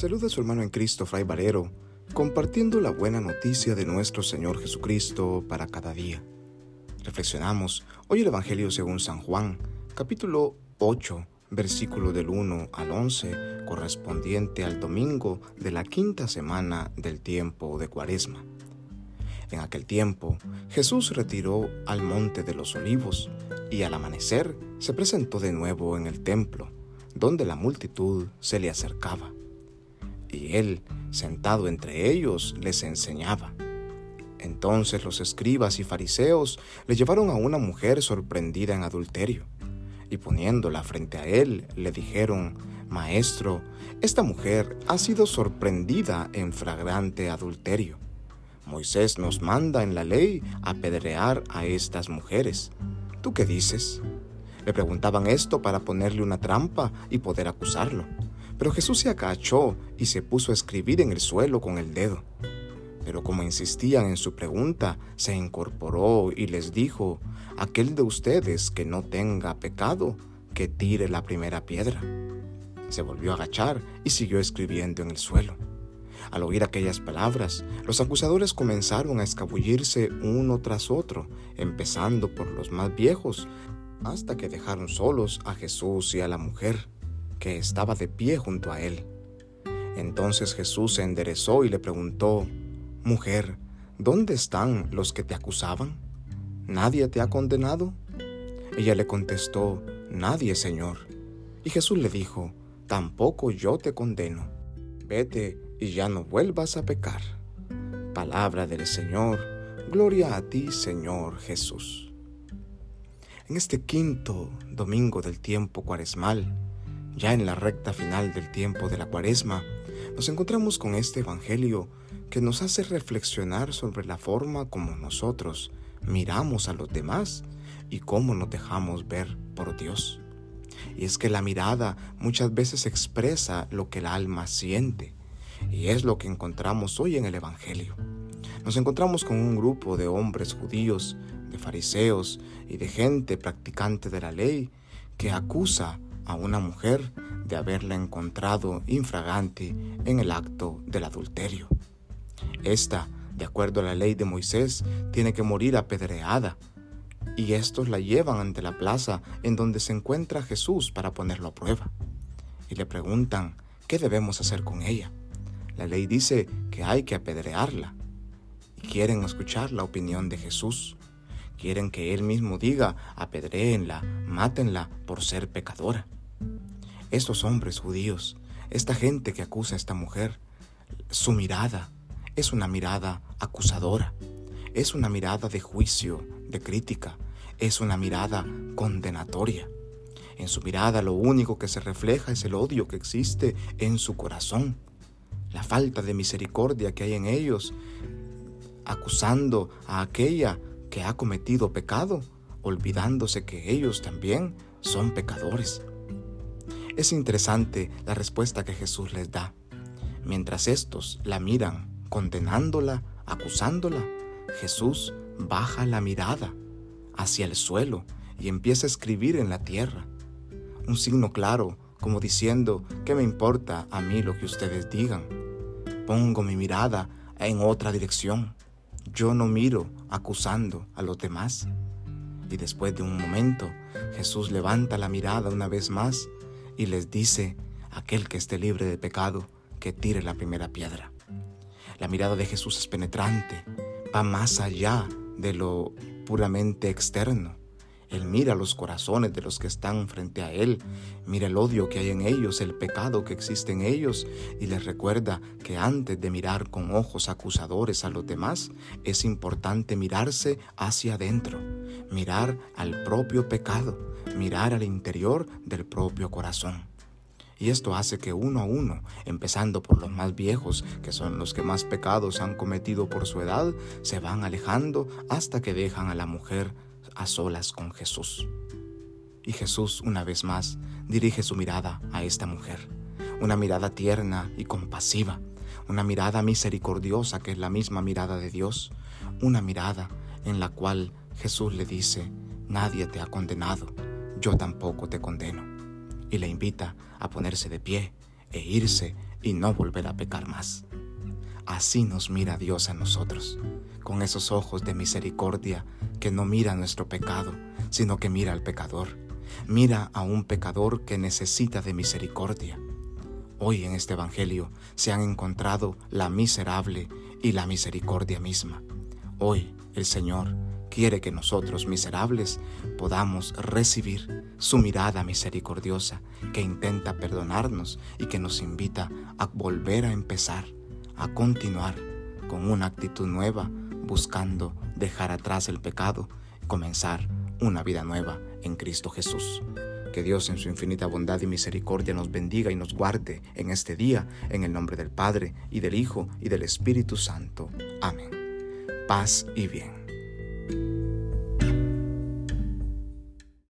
saluda su hermano en Cristo, Fray Valero, compartiendo la buena noticia de nuestro Señor Jesucristo para cada día. Reflexionamos hoy el Evangelio según San Juan, capítulo 8, versículo del 1 al 11, correspondiente al domingo de la quinta semana del tiempo de Cuaresma. En aquel tiempo, Jesús retiró al monte de los olivos y al amanecer se presentó de nuevo en el templo, donde la multitud se le acercaba y él, sentado entre ellos, les enseñaba. Entonces los escribas y fariseos le llevaron a una mujer sorprendida en adulterio, y poniéndola frente a él, le dijeron, Maestro, esta mujer ha sido sorprendida en flagrante adulterio. Moisés nos manda en la ley apedrear a estas mujeres. ¿Tú qué dices? Le preguntaban esto para ponerle una trampa y poder acusarlo. Pero Jesús se agachó y se puso a escribir en el suelo con el dedo. Pero como insistían en su pregunta, se incorporó y les dijo, aquel de ustedes que no tenga pecado, que tire la primera piedra. Se volvió a agachar y siguió escribiendo en el suelo. Al oír aquellas palabras, los acusadores comenzaron a escabullirse uno tras otro, empezando por los más viejos, hasta que dejaron solos a Jesús y a la mujer que estaba de pie junto a él. Entonces Jesús se enderezó y le preguntó, Mujer, ¿dónde están los que te acusaban? ¿Nadie te ha condenado? Ella le contestó, Nadie, Señor. Y Jesús le dijo, Tampoco yo te condeno. Vete y ya no vuelvas a pecar. Palabra del Señor, gloria a ti, Señor Jesús. En este quinto domingo del tiempo cuaresmal, ya en la recta final del tiempo de la cuaresma, nos encontramos con este Evangelio que nos hace reflexionar sobre la forma como nosotros miramos a los demás y cómo nos dejamos ver por Dios. Y es que la mirada muchas veces expresa lo que el alma siente, y es lo que encontramos hoy en el Evangelio. Nos encontramos con un grupo de hombres judíos, de fariseos y de gente practicante de la ley que acusa a una mujer de haberla encontrado infragante en el acto del adulterio. Esta, de acuerdo a la ley de Moisés, tiene que morir apedreada, y estos la llevan ante la plaza en donde se encuentra Jesús para ponerlo a prueba. Y le preguntan, ¿qué debemos hacer con ella? La ley dice que hay que apedrearla. Y quieren escuchar la opinión de Jesús. Quieren que Él mismo diga, apedréenla, mátenla por ser pecadora. Estos hombres judíos, esta gente que acusa a esta mujer, su mirada es una mirada acusadora, es una mirada de juicio, de crítica, es una mirada condenatoria. En su mirada lo único que se refleja es el odio que existe en su corazón, la falta de misericordia que hay en ellos, acusando a aquella que ha cometido pecado, olvidándose que ellos también son pecadores. Es interesante la respuesta que Jesús les da. Mientras estos la miran, condenándola, acusándola, Jesús baja la mirada hacia el suelo y empieza a escribir en la tierra. Un signo claro, como diciendo, ¿qué me importa a mí lo que ustedes digan? Pongo mi mirada en otra dirección. Yo no miro acusando a los demás. Y después de un momento, Jesús levanta la mirada una vez más y les dice, aquel que esté libre de pecado, que tire la primera piedra. La mirada de Jesús es penetrante, va más allá de lo puramente externo. Él mira los corazones de los que están frente a Él, mira el odio que hay en ellos, el pecado que existe en ellos y les recuerda que antes de mirar con ojos acusadores a los demás, es importante mirarse hacia adentro, mirar al propio pecado, mirar al interior del propio corazón. Y esto hace que uno a uno, empezando por los más viejos, que son los que más pecados han cometido por su edad, se van alejando hasta que dejan a la mujer a solas con Jesús. Y Jesús, una vez más, dirige su mirada a esta mujer, una mirada tierna y compasiva, una mirada misericordiosa que es la misma mirada de Dios, una mirada en la cual Jesús le dice, nadie te ha condenado, yo tampoco te condeno. Y le invita a ponerse de pie e irse y no volver a pecar más. Así nos mira Dios a nosotros, con esos ojos de misericordia que no mira nuestro pecado, sino que mira al pecador. Mira a un pecador que necesita de misericordia. Hoy en este Evangelio se han encontrado la miserable y la misericordia misma. Hoy el Señor quiere que nosotros miserables podamos recibir su mirada misericordiosa que intenta perdonarnos y que nos invita a volver a empezar a continuar con una actitud nueva, buscando dejar atrás el pecado y comenzar una vida nueva en Cristo Jesús. Que Dios en su infinita bondad y misericordia nos bendiga y nos guarde en este día, en el nombre del Padre, y del Hijo, y del Espíritu Santo. Amén. Paz y bien.